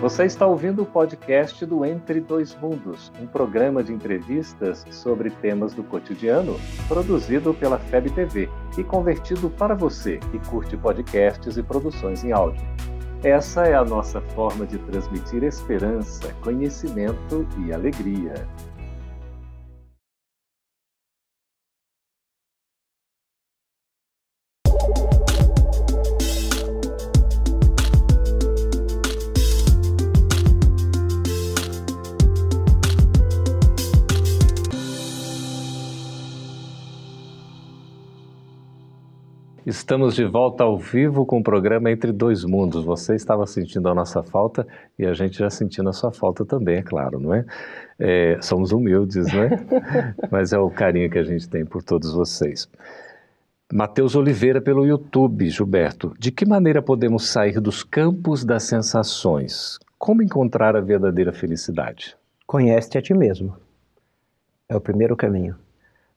Você está ouvindo o podcast do Entre Dois Mundos, um programa de entrevistas sobre temas do cotidiano, produzido pela FEB TV e convertido para você que curte podcasts e produções em áudio. Essa é a nossa forma de transmitir esperança, conhecimento e alegria. Estamos de volta ao vivo com o programa Entre Dois Mundos. Você estava sentindo a nossa falta e a gente já sentindo a sua falta também, é claro, não é? é somos humildes, não é? Mas é o carinho que a gente tem por todos vocês. Matheus Oliveira pelo YouTube, Gilberto. De que maneira podemos sair dos campos das sensações? Como encontrar a verdadeira felicidade? Conhece-te a ti mesmo. É o primeiro caminho.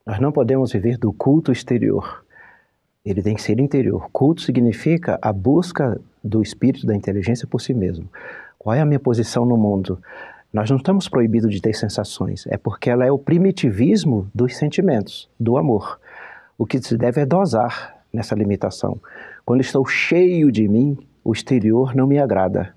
Nós não podemos viver do culto exterior ele tem que ser interior. Culto significa a busca do espírito da inteligência por si mesmo. Qual é a minha posição no mundo? Nós não estamos proibidos de ter sensações, é porque ela é o primitivismo dos sentimentos, do amor. O que se deve é dosar nessa limitação. Quando estou cheio de mim, o exterior não me agrada.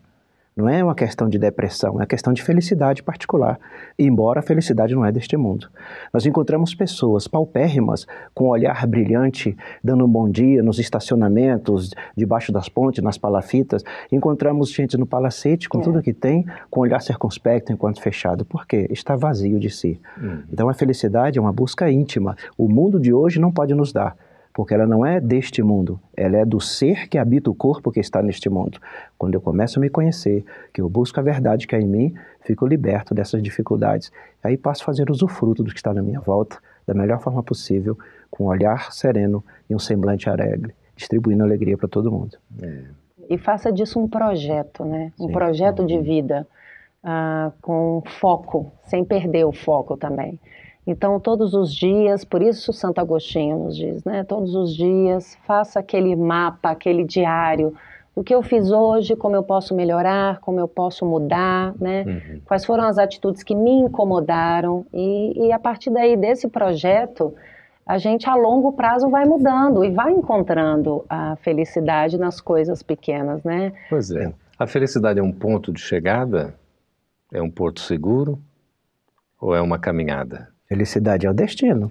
Não é uma questão de depressão, é uma questão de felicidade particular, embora a felicidade não é deste mundo. Nós encontramos pessoas paupérrimas, com um olhar brilhante, dando um bom dia nos estacionamentos, debaixo das pontes, nas palafitas. Encontramos gente no palacete, com é. tudo que tem, com um olhar circunspecto enquanto fechado. Por quê? Está vazio de si. Uhum. Então a felicidade é uma busca íntima. O mundo de hoje não pode nos dar porque ela não é deste mundo, ela é do ser que habita o corpo que está neste mundo. Quando eu começo a me conhecer, que eu busco a verdade que há em mim, fico liberto dessas dificuldades. Aí passo a fazer usufruto do que está na minha volta, da melhor forma possível, com um olhar sereno e um semblante alegre, distribuindo alegria para todo mundo. É. E faça disso um projeto, né? Um Sim. projeto de vida, uh, com foco, sem perder o foco também. Então, todos os dias, por isso Santo Agostinho nos diz, né? Todos os dias, faça aquele mapa, aquele diário do que eu fiz hoje, como eu posso melhorar, como eu posso mudar, né? Uhum. Quais foram as atitudes que me incomodaram e, e, a partir daí desse projeto, a gente a longo prazo vai mudando e vai encontrando a felicidade nas coisas pequenas, né? Pois é. A felicidade é um ponto de chegada? É um porto seguro? Ou é uma caminhada? Felicidade é o destino.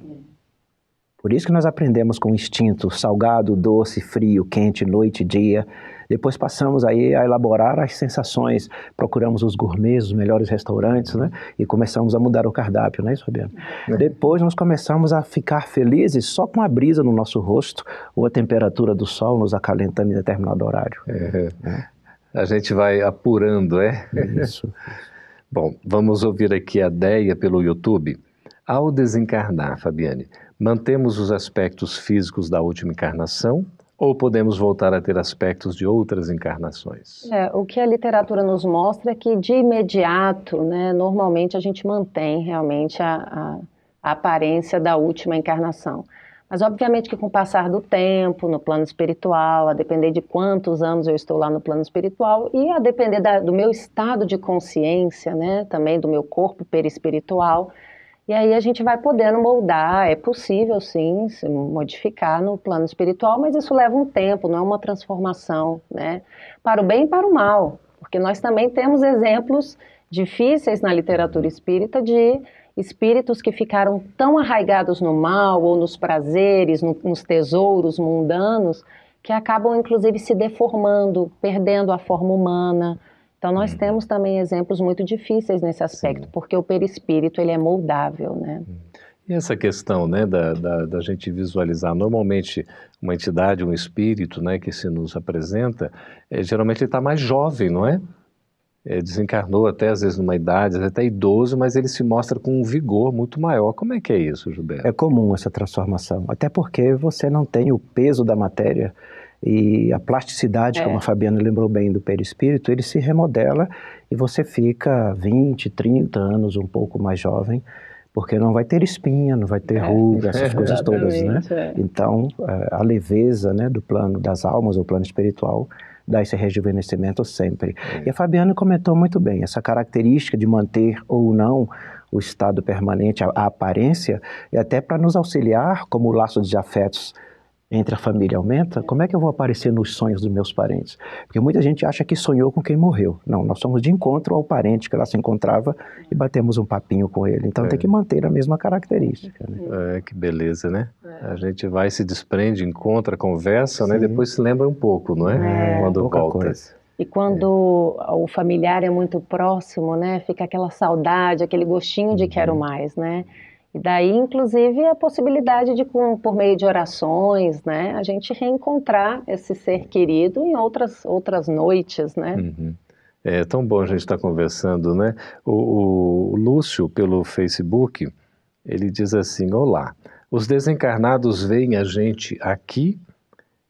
Por isso que nós aprendemos com instinto salgado, doce, frio, quente, noite, dia. Depois passamos aí a elaborar as sensações, procuramos os gourmets, os melhores restaurantes, né? E começamos a mudar o cardápio, não é isso, Fabiano? É. Depois nós começamos a ficar felizes só com a brisa no nosso rosto ou a temperatura do sol nos acalentando em determinado horário. É. É. A gente vai apurando, é? Isso. Bom, vamos ouvir aqui a Deia pelo YouTube. Ao desencarnar, Fabiane, mantemos os aspectos físicos da última encarnação ou podemos voltar a ter aspectos de outras encarnações? É, o que a literatura nos mostra é que, de imediato, né, normalmente a gente mantém realmente a, a, a aparência da última encarnação. Mas, obviamente, que com o passar do tempo, no plano espiritual, a depender de quantos anos eu estou lá no plano espiritual e a depender da, do meu estado de consciência, né, também do meu corpo perispiritual, e aí a gente vai podendo moldar, é possível sim se modificar no plano espiritual, mas isso leva um tempo, não é uma transformação, né? Para o bem e para o mal, porque nós também temos exemplos difíceis na literatura espírita de espíritos que ficaram tão arraigados no mal ou nos prazeres, no, nos tesouros mundanos, que acabam inclusive se deformando, perdendo a forma humana, então nós uhum. temos também exemplos muito difíceis nesse aspecto, Sim. porque o perispírito ele é moldável, né? Uhum. E essa questão, né, da, da, da, gente visualizar, normalmente uma entidade, um espírito, né, que se nos apresenta, é, geralmente ele está mais jovem, não é? é? Desencarnou até às vezes numa idade, até idoso, mas ele se mostra com um vigor muito maior. Como é que é isso, Gilberto? É comum essa transformação, até porque você não tem o peso da matéria e a plasticidade, é. como a Fabiana lembrou bem do perispírito, ele se remodela e você fica 20, 30 anos um pouco mais jovem, porque não vai ter espinha, não vai ter é. ruga, essas coisas todas, né? É. Então, a leveza né, do plano das almas, o plano espiritual, dar esse rejuvenescimento sempre. É. E a Fabiana comentou muito bem, essa característica de manter ou não o estado permanente, a, a aparência, e até para nos auxiliar, como o laço de afetos entre a família aumenta, como é que eu vou aparecer nos sonhos dos meus parentes? Porque muita gente acha que sonhou com quem morreu. Não, nós somos de encontro ao parente que lá se encontrava e batemos um papinho com ele. Então é. tem que manter a mesma característica. Né? É, que beleza, né? É. A gente vai, se desprende, encontra, conversa, né? Depois se lembra um pouco, não é? é Quando volta. Coisa. E quando é. o familiar é muito próximo, né? Fica aquela saudade, aquele gostinho de quero uhum. mais, né? E daí, inclusive, a possibilidade de, por meio de orações, né, a gente reencontrar esse ser querido em outras, outras noites, né? Uhum. É tão bom a gente estar conversando, né? O, o, Lúcio, pelo Facebook, ele diz assim, olá, os desencarnados veem a gente aqui,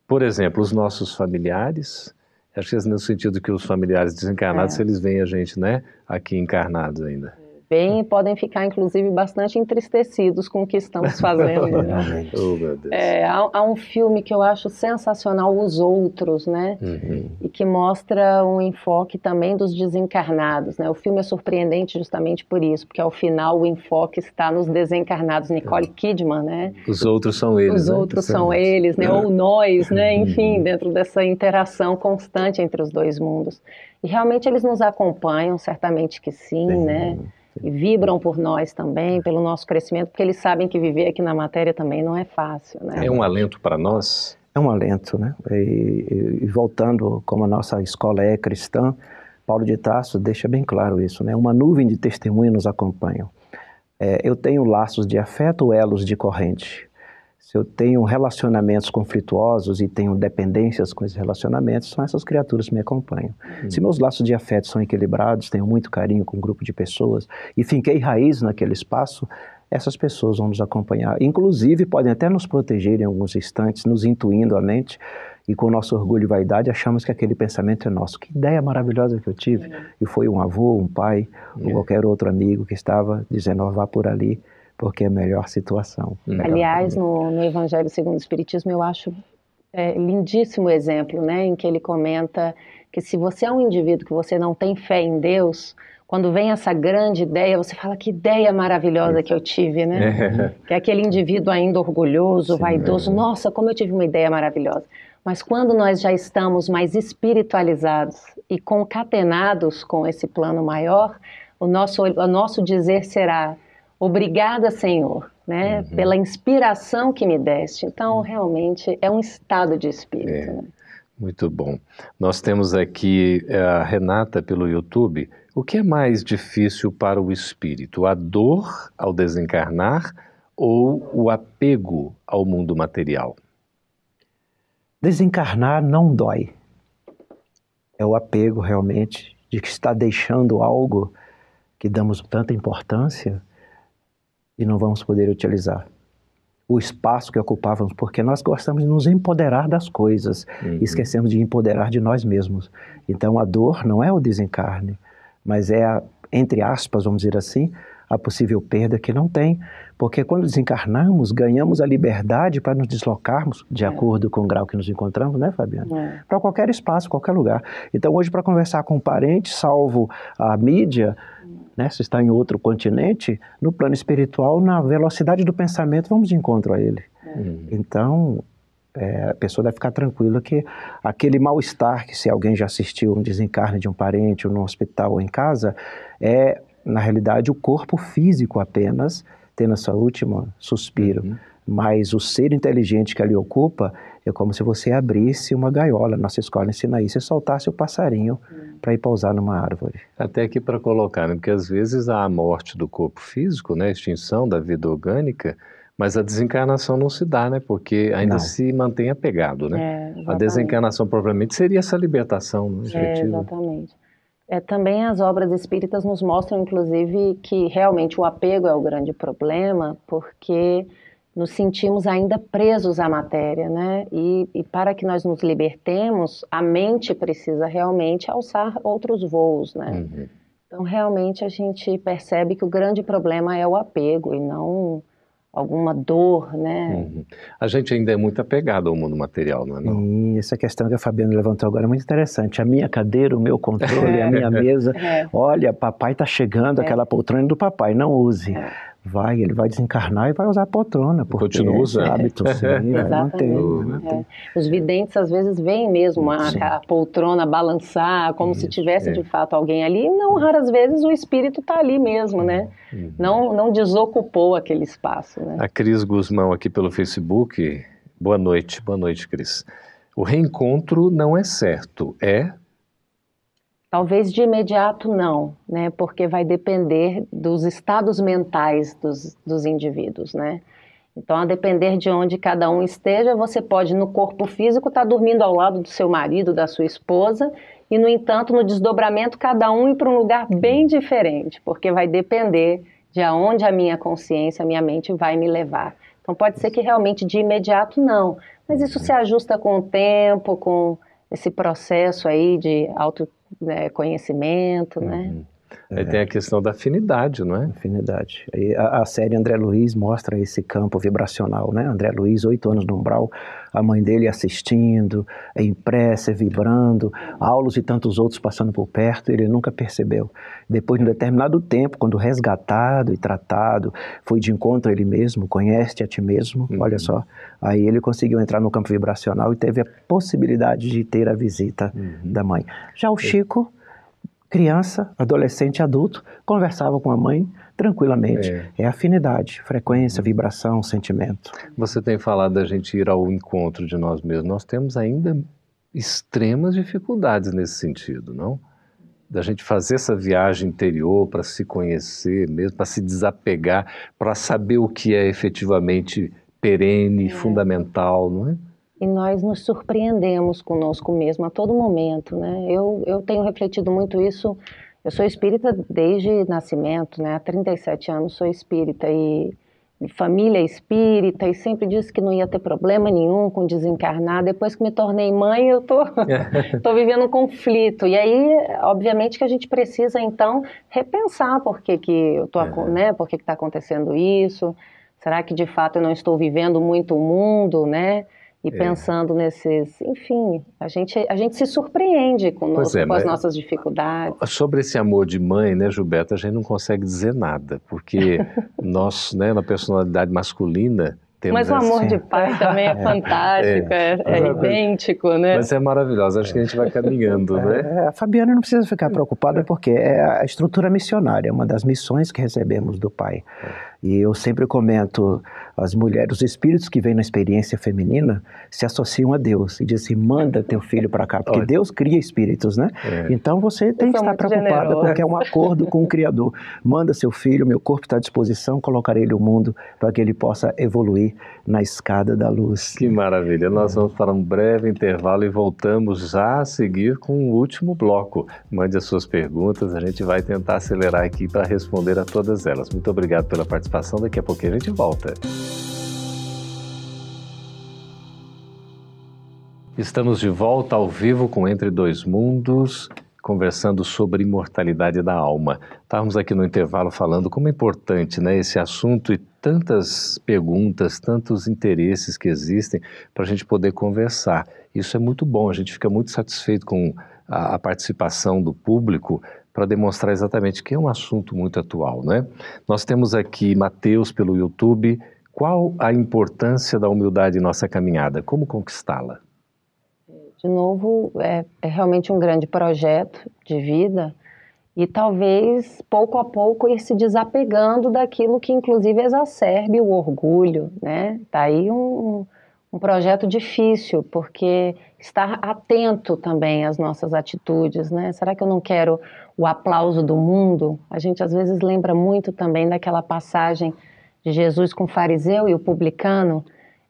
por exemplo, os nossos familiares, acho que é no sentido que os familiares desencarnados, é. eles veem a gente, né, aqui encarnados ainda bem e podem ficar, inclusive, bastante entristecidos com o que estamos fazendo. Né? oh, é, há, há, um filme que eu acho sensacional, Os Outros, né? Uhum. E que mostra um enfoque também dos desencarnados, né? O filme é surpreendente justamente por isso, porque ao final o enfoque está nos desencarnados. Nicole uhum. Kidman, né? Os outros são eles, Os né? outros são eles, né? Ou nós, né? Uhum. Enfim, dentro dessa interação constante entre os dois mundos. E realmente eles nos acompanham, certamente que sim, né? E vibram por nós também, pelo nosso crescimento, porque eles sabem que viver aqui na matéria também não é fácil. Né? É um alento para nós? É um alento, né? E, e, voltando, como a nossa escola é cristã, Paulo de Tarso deixa bem claro isso, né? Uma nuvem de testemunha nos acompanha. É, eu tenho laços de afeto ou elos de corrente se eu tenho relacionamentos conflituosos e tenho dependências com esses relacionamentos, são essas criaturas que me acompanham. Uhum. Se meus laços de afeto são equilibrados, tenho muito carinho com um grupo de pessoas e finquei raiz naquele espaço, essas pessoas vão nos acompanhar. Inclusive, podem até nos proteger em alguns instantes, nos intuindo a mente, e com nosso orgulho e vaidade achamos que aquele pensamento é nosso. Que ideia maravilhosa que eu tive! Uhum. E foi um avô, um pai, ou é. qualquer outro amigo que estava dizendo, oh, vá por ali porque é a melhor situação. Melhor Aliás, no, no, Evangelho segundo o Espiritismo, eu acho é, lindíssimo exemplo, né, em que ele comenta que se você é um indivíduo que você não tem fé em Deus, quando vem essa grande ideia, você fala que ideia maravilhosa que eu tive, né? É. Que é aquele indivíduo ainda orgulhoso, Sim, vaidoso, é. nossa, como eu tive uma ideia maravilhosa. Mas quando nós já estamos mais espiritualizados e concatenados com esse plano maior, o nosso, o nosso dizer será: Obrigada, Senhor, né, uhum. pela inspiração que me deste. Então, realmente, é um estado de espírito. É. Né? Muito bom. Nós temos aqui eh, a Renata pelo YouTube. O que é mais difícil para o espírito? A dor ao desencarnar ou o apego ao mundo material? Desencarnar não dói. É o apego realmente de que está deixando algo que damos tanta importância e não vamos poder utilizar o espaço que ocupávamos, porque nós gostamos de nos empoderar das coisas uhum. e esquecemos de empoderar de nós mesmos. Então a dor não é o desencarne, mas é, a, entre aspas, vamos dizer assim, a possível perda que não tem, porque quando desencarnamos, ganhamos a liberdade para nos deslocarmos de é. acordo com o grau que nos encontramos, né, Fabiana? É. Para qualquer espaço, qualquer lugar. Então, hoje, para conversar com um parente, salvo a mídia, né, se está em outro continente, no plano espiritual, na velocidade do pensamento, vamos de encontro a ele. Uhum. Então, é, a pessoa deve ficar tranquila que aquele mal-estar que se alguém já assistiu um desencarne de um parente ou no hospital ou em casa, é, na realidade, o corpo físico apenas tendo essa última suspiro. Uhum. Mas o ser inteligente que ali ocupa é como se você abrisse uma gaiola. Nossa escola ensina isso e soltasse o passarinho hum. Para ir pousar numa árvore. Até aqui para colocar, né? porque às vezes há a morte do corpo físico, né? a extinção da vida orgânica, mas a desencarnação não se dá, né? Porque ainda não. se mantém apegado, né? É, a desencarnação provavelmente seria essa libertação né? É, exatamente. É, também as obras espíritas nos mostram, inclusive, que realmente o apego é o grande problema, porque nos sentimos ainda presos à matéria, né? E, e, para que nós nos libertemos, a mente precisa realmente alçar outros voos, né? Uhum. Então, realmente, a gente percebe que o grande problema é o apego e não alguma dor, né? Uhum. A gente ainda é muito apegado ao mundo material, não é? Não? E essa questão que a Fabiana levantou agora é muito interessante. A minha cadeira, o meu controle, a minha mesa. É. Olha, papai está chegando, é. aquela poltrona do papai, não use. É. Vai, ele vai desencarnar e vai usar a poltrona. Porque Continua usando. hábito, sim, vai manter. É. Os videntes às vezes veem mesmo a, a poltrona balançar, como Isso, se tivesse é. de fato alguém ali. E não raras vezes o espírito está ali mesmo, né? Uhum. Não, não desocupou aquele espaço. Né? A Cris Guzmão aqui pelo Facebook. Boa noite, boa noite, Cris. O reencontro não é certo, é Talvez de imediato não, né? Porque vai depender dos estados mentais dos, dos indivíduos, né? Então, a depender de onde cada um esteja, você pode, no corpo físico, estar tá dormindo ao lado do seu marido, da sua esposa, e, no entanto, no desdobramento, cada um ir para um lugar bem diferente, porque vai depender de aonde a minha consciência, a minha mente vai me levar. Então, pode ser que realmente de imediato não, mas isso se ajusta com o tempo, com esse processo aí de auto né, né? uhum. né? Aí tem a questão da afinidade, não é? Afinidade. A, a, série André Luiz mostra esse campo vibracional, né? André Luiz, oito anos no umbral, a mãe dele assistindo, a impressa, vibrando, Aulos e tantos outros passando por perto, ele nunca percebeu. Depois, de um determinado tempo, quando resgatado e tratado, foi de encontro a ele mesmo, conhece a ti mesmo, uhum. olha só, aí ele conseguiu entrar no campo vibracional e teve a possibilidade de ter a visita uhum. da mãe. Já o Chico criança, adolescente, adulto, conversava com a mãe tranquilamente. É, é afinidade, frequência, uhum. vibração, sentimento. Você tem falado da gente ir ao encontro de nós mesmos. Nós temos ainda extremas dificuldades nesse sentido, não? Da gente fazer essa viagem interior para se conhecer mesmo, para se desapegar, para saber o que é efetivamente perene, é. fundamental, não é? E nós nos surpreendemos conosco mesmo a todo momento, né? Eu, eu tenho refletido muito isso. Eu sou espírita desde nascimento, né? Há 37 anos sou espírita e família espírita e sempre disse que não ia ter problema nenhum com desencarnar. Depois que me tornei mãe, eu tô, tô vivendo um conflito. E aí, obviamente que a gente precisa então repensar por que que eu tô, é. né? Por que que está acontecendo isso? Será que de fato eu não estou vivendo muito o mundo, né? E é. pensando nesses, enfim, a gente, a gente se surpreende conosco, é, com as nossas dificuldades. Sobre esse amor de mãe, né, Gilberto, a gente não consegue dizer nada, porque nós, né, na personalidade masculina, temos Mas o amor de pai também é, é fantástico, é, é, é idêntico, né? Mas é maravilhoso, acho que a gente vai caminhando, né? É, a Fabiana não precisa ficar preocupada porque é a estrutura missionária, uma das missões que recebemos do pai. E eu sempre comento, as mulheres, os espíritos que vêm na experiência feminina se associam a Deus e dizem assim, manda teu filho para cá, porque Olha. Deus cria espíritos, né? É. Então você tem que estar preocupada generoso. porque é um acordo com o Criador. Manda seu filho, meu corpo está à disposição, colocarei ele no mundo para que ele possa evoluir na escada da luz. Que maravilha. Nós vamos para um breve intervalo e voltamos já a seguir com o último bloco. Mande as suas perguntas, a gente vai tentar acelerar aqui para responder a todas elas. Muito obrigado pela participação participação. Daqui a pouquinho a gente volta. Estamos de volta ao vivo com Entre Dois Mundos, conversando sobre imortalidade da alma. Estávamos aqui no intervalo falando como é importante né, esse assunto e tantas perguntas, tantos interesses que existem para a gente poder conversar. Isso é muito bom, a gente fica muito satisfeito com a, a participação do público para demonstrar exatamente que é um assunto muito atual, né? Nós temos aqui Mateus pelo YouTube. Qual a importância da humildade em nossa caminhada? Como conquistá-la? De novo, é, é realmente um grande projeto de vida e talvez pouco a pouco ir se desapegando daquilo que inclusive exacerbe o orgulho, né? Tá aí um, um projeto difícil, porque estar atento também às nossas atitudes, né? Será que eu não quero o aplauso do mundo? A gente às vezes lembra muito também daquela passagem de Jesus com o fariseu e o publicano,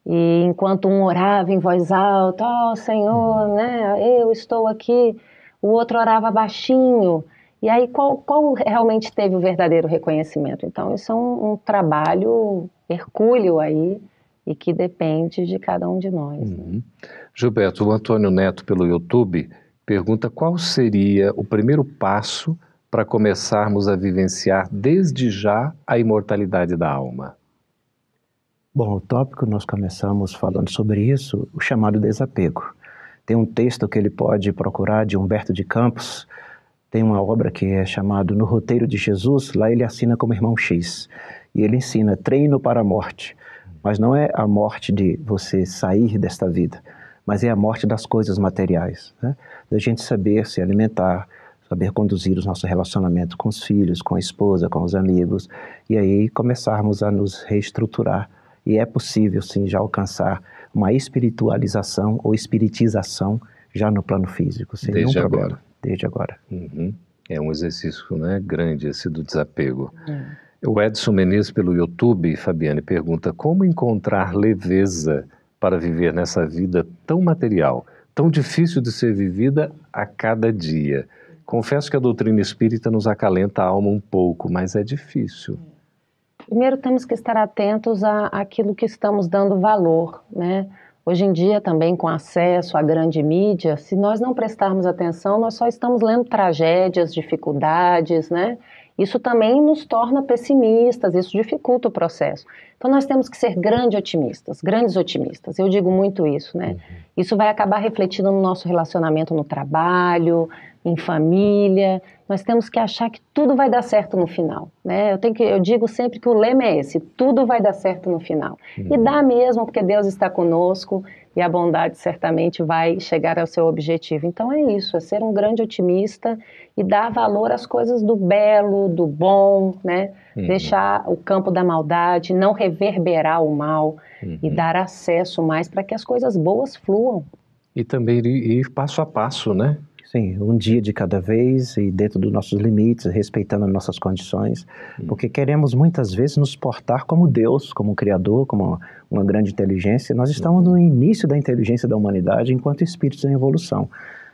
e enquanto um orava em voz alta, ó oh, Senhor, né, eu estou aqui, o outro orava baixinho, e aí qual, qual realmente teve o verdadeiro reconhecimento? Então isso é um, um trabalho hercúleo aí, e que depende de cada um de nós. Né? Uhum. Né? Gilberto, o Antônio Neto pelo YouTube pergunta qual seria o primeiro passo para começarmos a vivenciar desde já a imortalidade da alma. Bom, o tópico nós começamos falando sobre isso, o chamado desapego. Tem um texto que ele pode procurar de Humberto de Campos, tem uma obra que é chamada No Roteiro de Jesus, lá ele assina como irmão X. E ele ensina treino para a morte. Mas não é a morte de você sair desta vida, mas é a morte das coisas materiais. Né? Da gente saber se alimentar, saber conduzir os nossos relacionamentos com os filhos, com a esposa, com os amigos, e aí começarmos a nos reestruturar. E é possível, sim, já alcançar uma espiritualização ou espiritização já no plano físico, sem Desde nenhum problema. agora. Desde agora. Uhum. É um exercício né, grande esse do desapego. O Edson Menezes, pelo YouTube, Fabiane, pergunta como encontrar leveza para viver nessa vida tão material, tão difícil de ser vivida a cada dia. Confesso que a doutrina espírita nos acalenta a alma um pouco, mas é difícil. Primeiro temos que estar atentos àquilo que estamos dando valor, né? Hoje em dia, também com acesso à grande mídia, se nós não prestarmos atenção, nós só estamos lendo tragédias, dificuldades, né? Isso também nos torna pessimistas, isso dificulta o processo. Então nós temos que ser grandes otimistas, grandes otimistas. Eu digo muito isso, né? Isso vai acabar refletindo no nosso relacionamento no trabalho, em família. Nós temos que achar que tudo vai dar certo no final, né? Eu tenho que, eu digo sempre que o lema é esse: tudo vai dar certo no final. E dá mesmo, porque Deus está conosco e a bondade certamente vai chegar ao seu objetivo. Então é isso, é ser um grande otimista e dar valor às coisas do belo, do bom, né? Deixar o campo da maldade, não reverberar o mal e dar acesso mais para que as coisas boas fluam. E também ir, passo a passo, né? Sim, um dia de cada vez e dentro dos nossos limites, respeitando as nossas condições, porque queremos muitas vezes nos portar como Deus, como um Criador, como uma, uma grande inteligência. Nós estamos no início da inteligência da humanidade enquanto espíritos em evolução.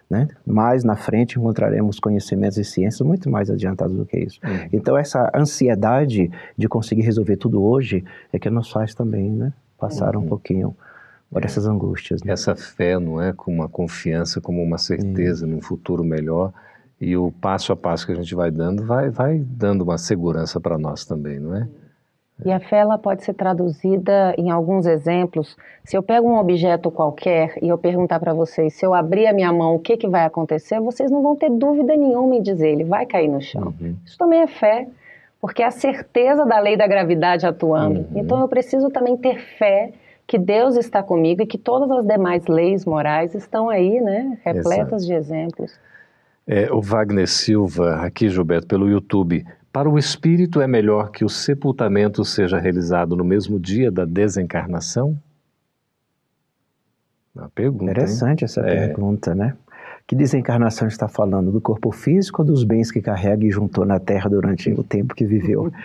Né? Mais na frente encontraremos conhecimentos e ciências muito mais adiantados do que isso. Então essa ansiedade de conseguir resolver tudo hoje é que nos faz também né, passar um pouquinho por essas angústias. Né? Essa fé, não é? Com uma confiança, como uma certeza num futuro melhor. E o passo a passo que a gente vai dando, vai, vai dando uma segurança para nós também, não é? E a fé ela pode ser traduzida em alguns exemplos. Se eu pego um objeto qualquer e eu perguntar para vocês, se eu abrir a minha mão, o que, que vai acontecer? Vocês não vão ter dúvida nenhuma em dizer, ele vai cair no chão. Isso também é fé, porque é a certeza da lei da gravidade atuando. Então eu preciso também ter fé que Deus está comigo e que todas as demais leis morais estão aí, né, repletas de exemplos. É, o Wagner Silva, aqui, Gilberto, pelo YouTube. Para o espírito é melhor que o sepultamento seja realizado no mesmo dia da desencarnação? Uma pergunta. hein? Interessante essa É. pergunta, né? Que desencarnação está falando? Do corpo físico ou dos bens que carrega e juntou na Terra durante o tempo que viveu?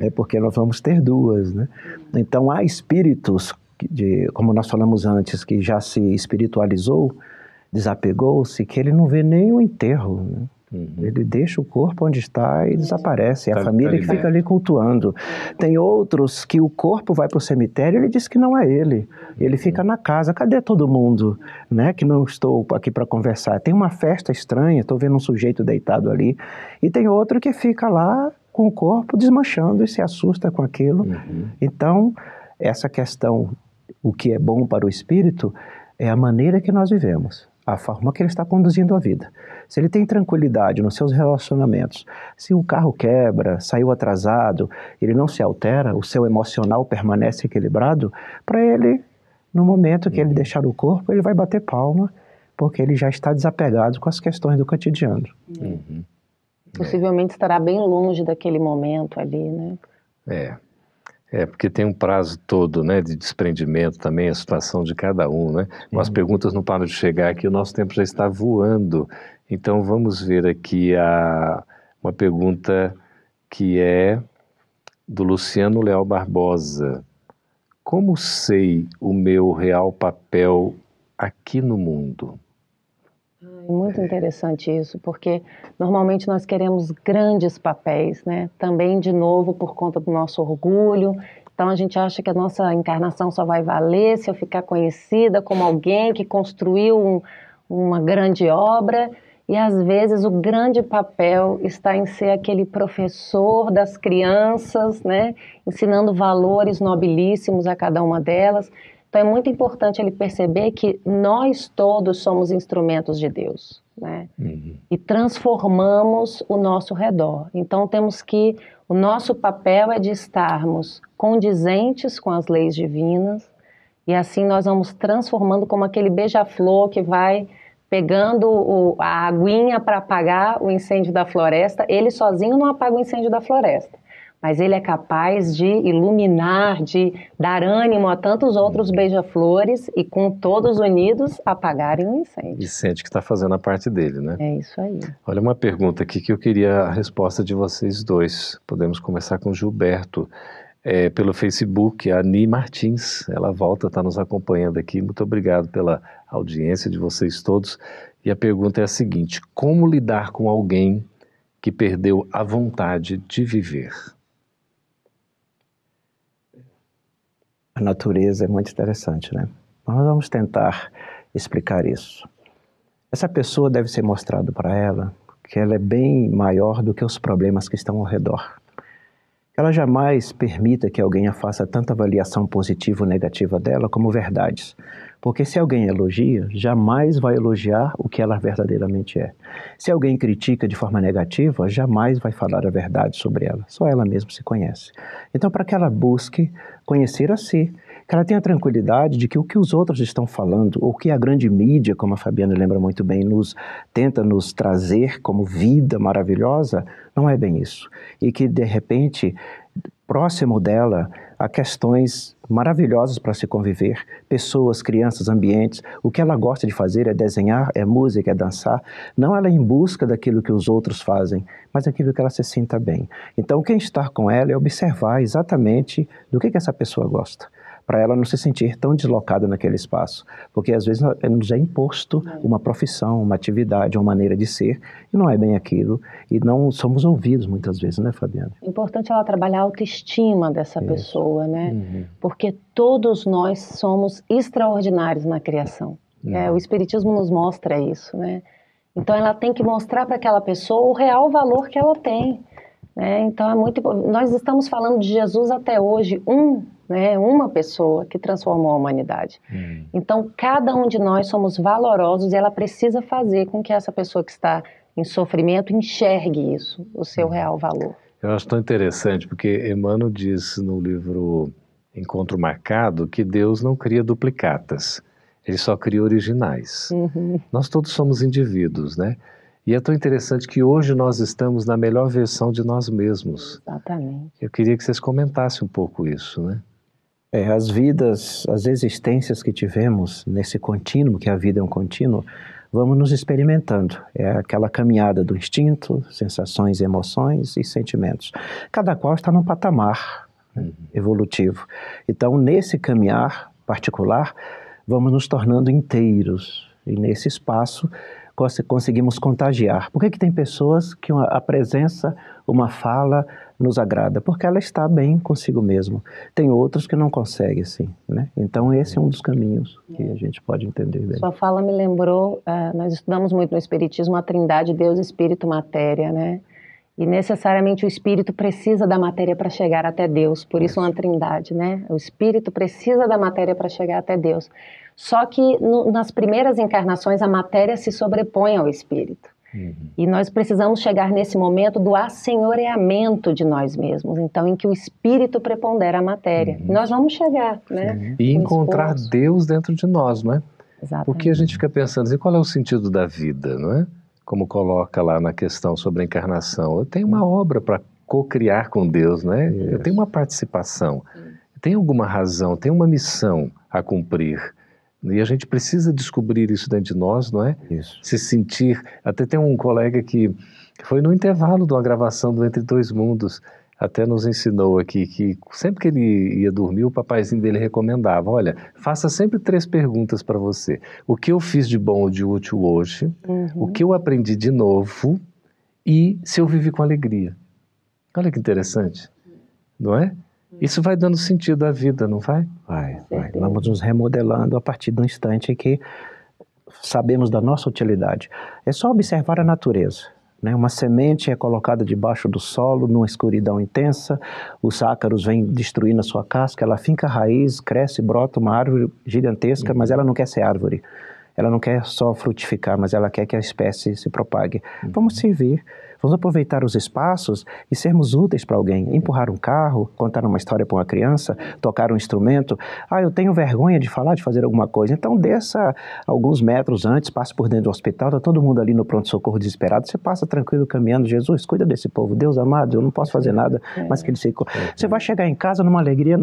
É porque nós vamos ter duas, né? Então há espíritos, de, como nós falamos antes, que já se espiritualizou, desapegou-se, que ele não vê nem o enterro, né? Ele deixa o corpo onde está e desaparece. É Tá- a família tá que fica ali cultuando. Tem outros que o corpo vai para o cemitério e ele diz que não é ele. Ele fica na casa. Cadê todo mundo? Né? Que não estou aqui para conversar. Tem uma festa estranha, estou vendo um sujeito deitado ali. E tem outro que fica lá com o corpo desmanchando e se assusta com aquilo. Então, essa questão, o que é bom para o espírito, é a maneira que nós vivemos, a forma que ele está conduzindo a vida. Se ele tem tranquilidade nos seus relacionamentos, se o carro quebra, saiu atrasado, ele não se altera, o seu emocional permanece equilibrado, para ele, no momento que ele deixar o corpo, ele vai bater palma, porque ele já está desapegado com as questões do cotidiano. Possivelmente estará bem longe daquele momento ali, né? É. É, porque tem um prazo todo, né, de desprendimento também, a situação de cada um, né? As perguntas não param de chegar aqui, o nosso tempo já está voando. Então vamos ver aqui a, uma pergunta que é do Luciano Leal Barbosa. Como sei o meu real papel aqui no mundo? É muito interessante isso, porque normalmente nós queremos grandes papéis, né? Também, de novo, por conta do nosso orgulho. Então, a gente acha que a nossa encarnação só vai valer se eu ficar conhecida como alguém que construiu um- uma grande obra. E às vezes o grande papel está em ser aquele professor das crianças, né, ensinando valores nobilíssimos a cada uma delas. Então é muito importante ele perceber que nós todos somos instrumentos de Deus, né? Uhum. E transformamos o nosso redor. Então temos que o nosso papel é de estarmos condizentes com as leis divinas e assim nós vamos transformando como aquele beija-flor que vai pegando o, a aguinha para apagar o incêndio da floresta. Ele sozinho não apaga o incêndio da floresta, mas ele é capaz de iluminar, de dar ânimo a tantos outros beija-flores e com todos unidos apagarem o incêndio. E sente que está fazendo a parte dele, né? É isso aí. Olha uma pergunta aqui que eu queria a resposta de vocês dois. Podemos começar com Gilberto é, pelo Facebook, a Ani Martins. Ela volta, está nos acompanhando aqui. Muito obrigado pela audiência de vocês todos. E a pergunta é a seguinte: como lidar com alguém que perdeu a vontade de viver? A natureza é muito interessante, né? Nós vamos tentar explicar isso. Essa pessoa deve ser mostrado para ela que ela é bem maior do que os problemas que estão ao redor ela jamais permita que alguém faça tanta avaliação positiva ou negativa dela como verdades. Porque se alguém elogia, jamais vai elogiar o que ela verdadeiramente é. Se alguém critica de forma negativa, jamais vai falar a verdade sobre ela. Só ela mesma se conhece. Então, para que ela busque conhecer a si, que ela tenha tranquilidade de que o que os outros estão falando, ou que a grande mídia, como a Fabiana lembra muito bem, nos tenta nos trazer como vida maravilhosa, não é bem isso. E que, de repente, próximo dela há questões maravilhosas para se conviver, pessoas, crianças, ambientes. O que ela gosta de fazer é desenhar, é música, é dançar. Não ela em busca daquilo que os outros fazem, mas aquilo que ela se sinta bem. Então, quem está com ela é observar exatamente do que, que essa pessoa gosta para ela não se sentir tão deslocada naquele espaço. Porque às vezes nos é imposto uma profissão, uma atividade, uma maneira de ser, e não é bem aquilo, e não somos ouvidos muitas vezes, né, Fabiana? É importante ela trabalhar a autoestima dessa Isso. pessoa, né? Uhum. Porque todos nós somos extraordinários na criação. É, o Espiritismo nos mostra isso, né? Então ela tem que mostrar para aquela pessoa o real valor que ela tem. Né? Então é muito nós estamos falando de Jesus até hoje, um né, uma pessoa que transformou a humanidade. Hum. Então, cada um de nós somos valorosos e ela precisa fazer com que essa pessoa que está em sofrimento enxergue isso, o seu hum. real valor. Eu acho tão interessante, porque Emmanuel diz no livro Encontro Marcado que Deus não cria duplicatas, ele só cria originais. Uhum. Nós todos somos indivíduos, né? E é tão interessante que hoje nós estamos na melhor versão de nós mesmos. Exatamente. Eu queria que vocês comentassem um pouco isso, né? É, as vidas, as existências que tivemos nesse contínuo, que a vida é um contínuo, vamos nos experimentando. É aquela caminhada do instinto, sensações, emoções e sentimentos. Cada qual está num patamar uhum. evolutivo. Então, nesse caminhar particular, vamos nos tornando inteiros. E nesse espaço, conseguimos contagiar. Por que, que tem pessoas que a presença, uma fala, nos agrada? Porque ela está bem consigo mesmo. Tem outros que não conseguem assim, né? Então esse é um dos caminhos que a gente pode entender bem. Sua fala me lembrou, uh, nós estudamos muito no Espiritismo a trindade Deus, Espírito, Matéria, né? E necessariamente o espírito precisa da matéria para chegar até Deus, por isso uma trindade, né? O espírito precisa da matéria para chegar até Deus. Só que no, nas primeiras encarnações a matéria se sobrepõe ao espírito. Uhum. E nós precisamos chegar nesse momento do assenhoreamento de nós mesmos, então, em que o espírito prepondera a matéria. Uhum. Nós vamos chegar, né? E encontrar esforço. Deus dentro de nós, não é? Exatamente. Porque a gente fica pensando, e qual é o sentido da vida, não é? Como coloca lá na questão sobre a encarnação. Eu tenho uma obra para co-criar com Deus, não é? Eu tenho uma participação, tem alguma razão, tem uma missão a cumprir. E a gente precisa descobrir isso dentro de nós, não é? Isso. Se sentir. Até tem um colega que foi no intervalo de uma gravação do Entre Dois Mundos, até nos ensinou aqui que sempre que ele ia dormir, o papaizinho dele recomendava: olha, faça sempre três perguntas para você. O que eu fiz de bom ou de útil hoje? Uhum. O que eu aprendi de novo? E se eu vivi com alegria? Olha que interessante, não é? Isso vai dando sentido à vida, não vai? Vai, vai. Vamos nos remodelando a partir do instante que sabemos da nossa utilidade. É só observar a natureza. Né? Uma semente é colocada debaixo do solo, numa escuridão intensa, os ácaros vêm destruindo a sua casca, ela finca a raiz, cresce, brota uma árvore gigantesca, mas ela não quer ser árvore. Ela não quer só frutificar, mas ela quer que a espécie se propague. Vamos servir Vamos aproveitar os espaços e sermos úteis para alguém. Empurrar um carro, contar uma história para uma criança, tocar um instrumento. Ah, eu tenho vergonha de falar, de fazer alguma coisa. Então desça alguns metros antes, passe por dentro do hospital, está todo mundo ali no pronto-socorro desesperado. Você passa tranquilo caminhando. Jesus, cuida desse povo. Deus amado, eu não posso fazer nada, mas que ele se. Você vai chegar em casa numa alegria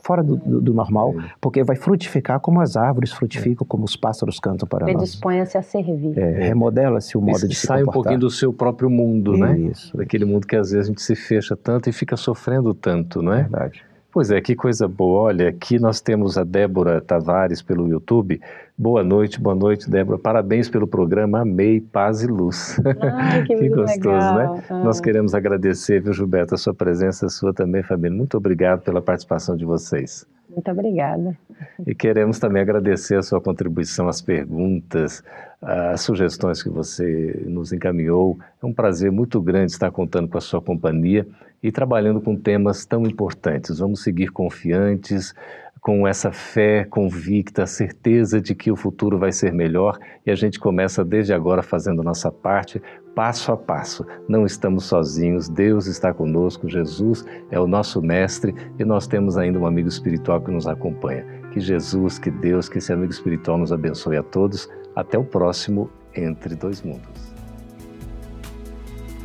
fora do, do, do, normal, porque vai frutificar como as árvores frutificam, como os pássaros cantam para nós. Predisponha-se a servir. É, remodela-se o modo e de se sai comportar. um pouquinho do seu próprio mundo mundo, né? Isso. Daquele mundo que às vezes a gente se fecha tanto e fica sofrendo tanto, não é? Verdade. Pois é, que coisa boa. Olha, aqui nós temos a Débora Tavares pelo YouTube. Boa noite, boa noite, Débora. Parabéns pelo programa. Amei, paz e luz. Ai, que, que gostoso, legal. né? Ah. Nós queremos agradecer, viu, Gilberto, a sua presença, a sua também, família. Muito obrigado pela participação de vocês. Muito obrigada. E queremos também agradecer a sua contribuição, as perguntas, as sugestões que você nos encaminhou. É um prazer muito grande estar contando com a sua companhia e trabalhando com temas tão importantes. Vamos seguir confiantes, com essa fé convicta, a certeza de que o futuro vai ser melhor e a gente começa desde agora fazendo nossa parte, passo a passo. Não estamos sozinhos, Deus está conosco, Jesus é o nosso mestre e nós temos ainda um amigo espiritual que nos acompanha. Que Jesus, que Deus, que esse amigo espiritual nos abençoe a todos. Até o próximo Entre Dois Mundos.